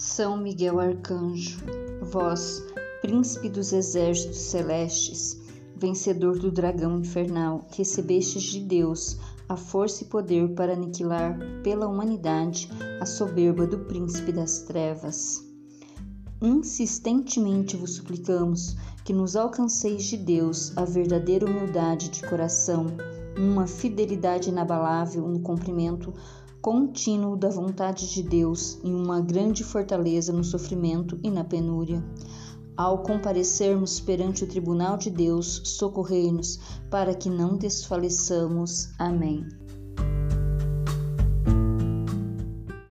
São Miguel Arcanjo, vós, príncipe dos exércitos celestes, vencedor do dragão infernal, recebestes de Deus a força e poder para aniquilar pela humanidade a soberba do príncipe das trevas. Insistentemente vos suplicamos que nos alcanceis de Deus a verdadeira humildade de coração, uma fidelidade inabalável no cumprimento contínuo da vontade de Deus e uma grande fortaleza no sofrimento e na penúria. Ao comparecermos perante o tribunal de Deus, socorrei-nos para que não desfaleçamos. Amém.